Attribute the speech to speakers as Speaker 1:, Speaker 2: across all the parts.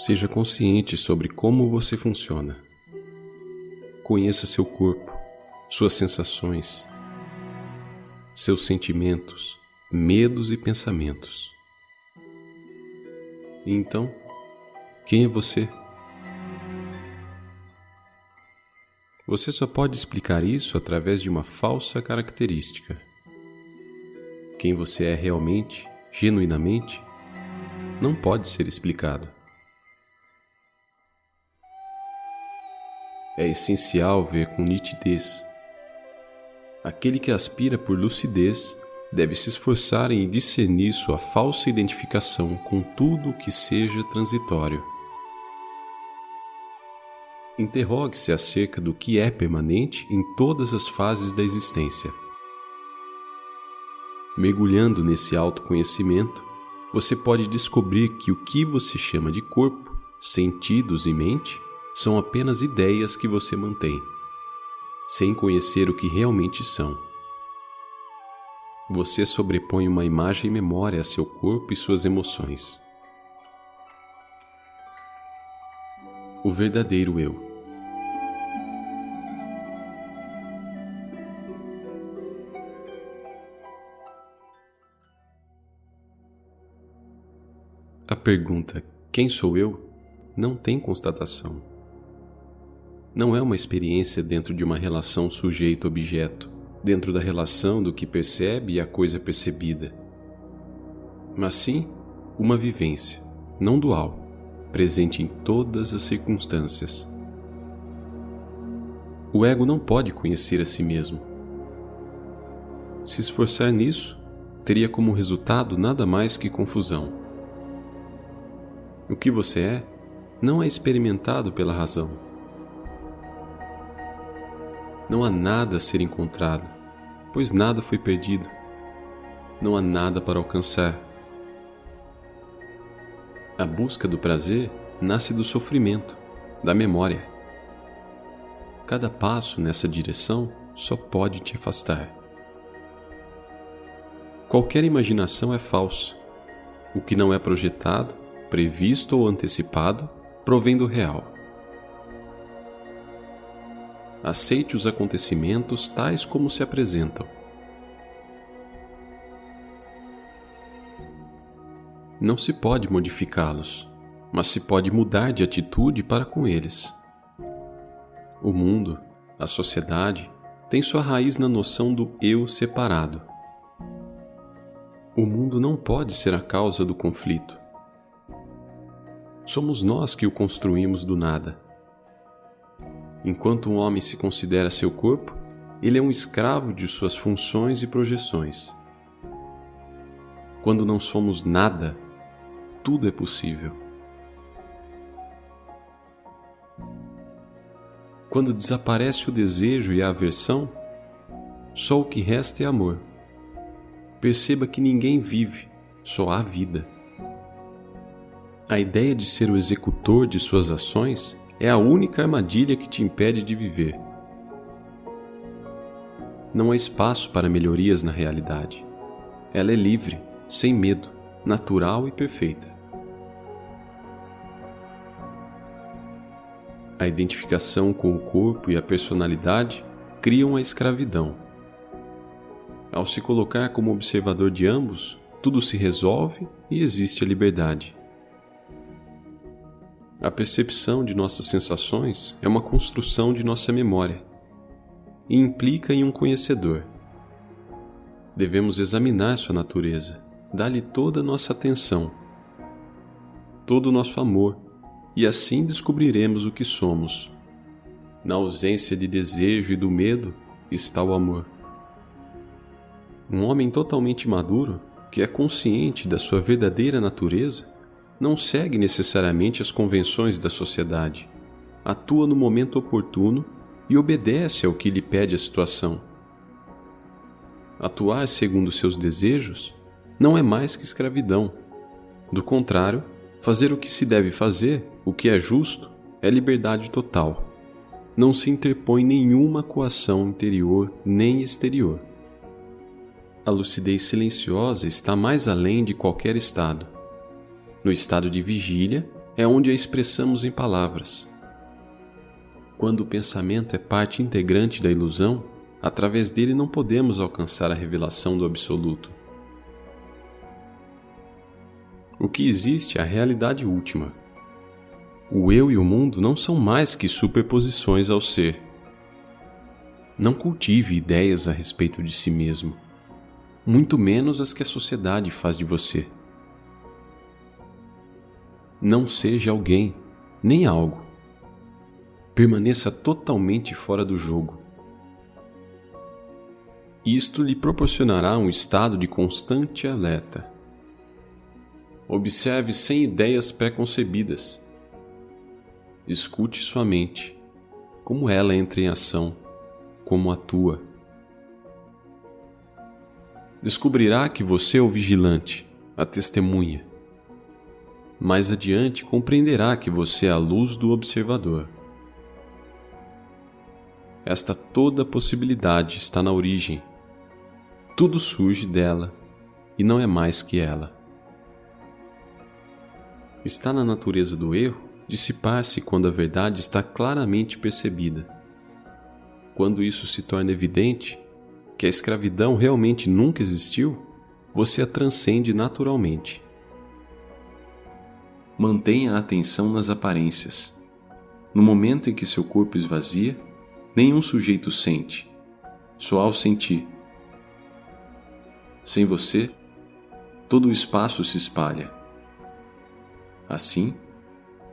Speaker 1: Seja consciente sobre como você funciona. Conheça seu corpo, suas sensações, seus sentimentos, medos e pensamentos. E então, quem é você? Você só pode explicar isso através de uma falsa característica. Quem você é realmente, genuinamente, não pode ser explicado. É essencial ver com nitidez. Aquele que aspira por lucidez deve se esforçar em discernir sua falsa identificação com tudo o que seja transitório. Interrogue-se acerca do que é permanente em todas as fases da existência. Mergulhando nesse autoconhecimento, você pode descobrir que o que você chama de corpo, sentidos e mente são apenas ideias que você mantém, sem conhecer o que realmente são. Você sobrepõe uma imagem e memória a seu corpo e suas emoções. O verdadeiro eu. A pergunta quem sou eu não tem constatação. Não é uma experiência dentro de uma relação sujeito-objeto, dentro da relação do que percebe e a coisa percebida, mas sim uma vivência, não dual, presente em todas as circunstâncias. O ego não pode conhecer a si mesmo. Se esforçar nisso, teria como resultado nada mais que confusão. O que você é não é experimentado pela razão. Não há nada a ser encontrado, pois nada foi perdido. Não há nada para alcançar. A busca do prazer nasce do sofrimento, da memória. Cada passo nessa direção só pode te afastar. Qualquer imaginação é falsa. O que não é projetado previsto ou antecipado, provém do real. Aceite os acontecimentos tais como se apresentam. Não se pode modificá-los, mas se pode mudar de atitude para com eles. O mundo, a sociedade, tem sua raiz na noção do eu separado. O mundo não pode ser a causa do conflito somos nós que o construímos do nada. Enquanto um homem se considera seu corpo, ele é um escravo de suas funções e projeções. Quando não somos nada, tudo é possível. Quando desaparece o desejo e a aversão, só o que resta é amor. Perceba que ninguém vive, só há vida. A ideia de ser o executor de suas ações é a única armadilha que te impede de viver. Não há espaço para melhorias na realidade. Ela é livre, sem medo, natural e perfeita. A identificação com o corpo e a personalidade criam a escravidão. Ao se colocar como observador de ambos, tudo se resolve e existe a liberdade. A percepção de nossas sensações é uma construção de nossa memória e implica em um conhecedor. Devemos examinar sua natureza, dar-lhe toda a nossa atenção, todo o nosso amor, e assim descobriremos o que somos. Na ausência de desejo e do medo está o amor. Um homem totalmente maduro, que é consciente da sua verdadeira natureza, não segue necessariamente as convenções da sociedade, atua no momento oportuno e obedece ao que lhe pede a situação. Atuar segundo seus desejos não é mais que escravidão. Do contrário, fazer o que se deve fazer, o que é justo, é liberdade total. Não se interpõe nenhuma coação interior nem exterior. A lucidez silenciosa está mais além de qualquer estado no estado de vigília, é onde a expressamos em palavras. Quando o pensamento é parte integrante da ilusão, através dele não podemos alcançar a revelação do Absoluto. O que existe é a realidade última. O eu e o mundo não são mais que superposições ao ser. Não cultive ideias a respeito de si mesmo, muito menos as que a sociedade faz de você. Não seja alguém, nem algo. Permaneça totalmente fora do jogo. Isto lhe proporcionará um estado de constante alerta. Observe sem ideias preconcebidas. Escute sua mente, como ela entra em ação, como atua. Descobrirá que você é o vigilante, a testemunha. Mais adiante compreenderá que você é a luz do observador. Esta toda possibilidade está na origem. Tudo surge dela e não é mais que ela. Está na natureza do erro dissipar-se quando a verdade está claramente percebida. Quando isso se torna evidente, que a escravidão realmente nunca existiu, você a transcende naturalmente. Mantenha a atenção nas aparências. No momento em que seu corpo esvazia, nenhum sujeito sente, só ao sentir. Sem você, todo o espaço se espalha. Assim,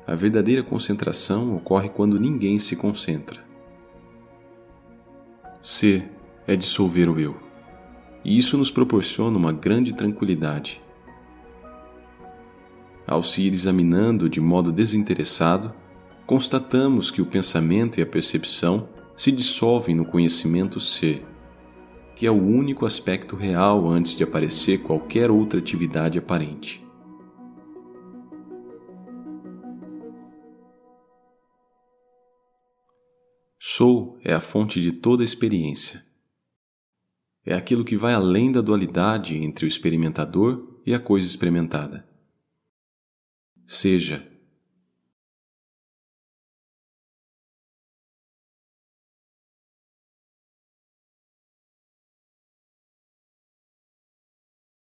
Speaker 1: a verdadeira concentração ocorre quando ninguém se concentra. Ser é dissolver o eu, e isso nos proporciona uma grande tranquilidade. Ao se ir examinando de modo desinteressado, constatamos que o pensamento e a percepção se dissolvem no conhecimento ser, que é o único aspecto real antes de aparecer qualquer outra atividade aparente. Sou é a fonte de toda experiência. É aquilo que vai além da dualidade entre o experimentador e a coisa experimentada. Seja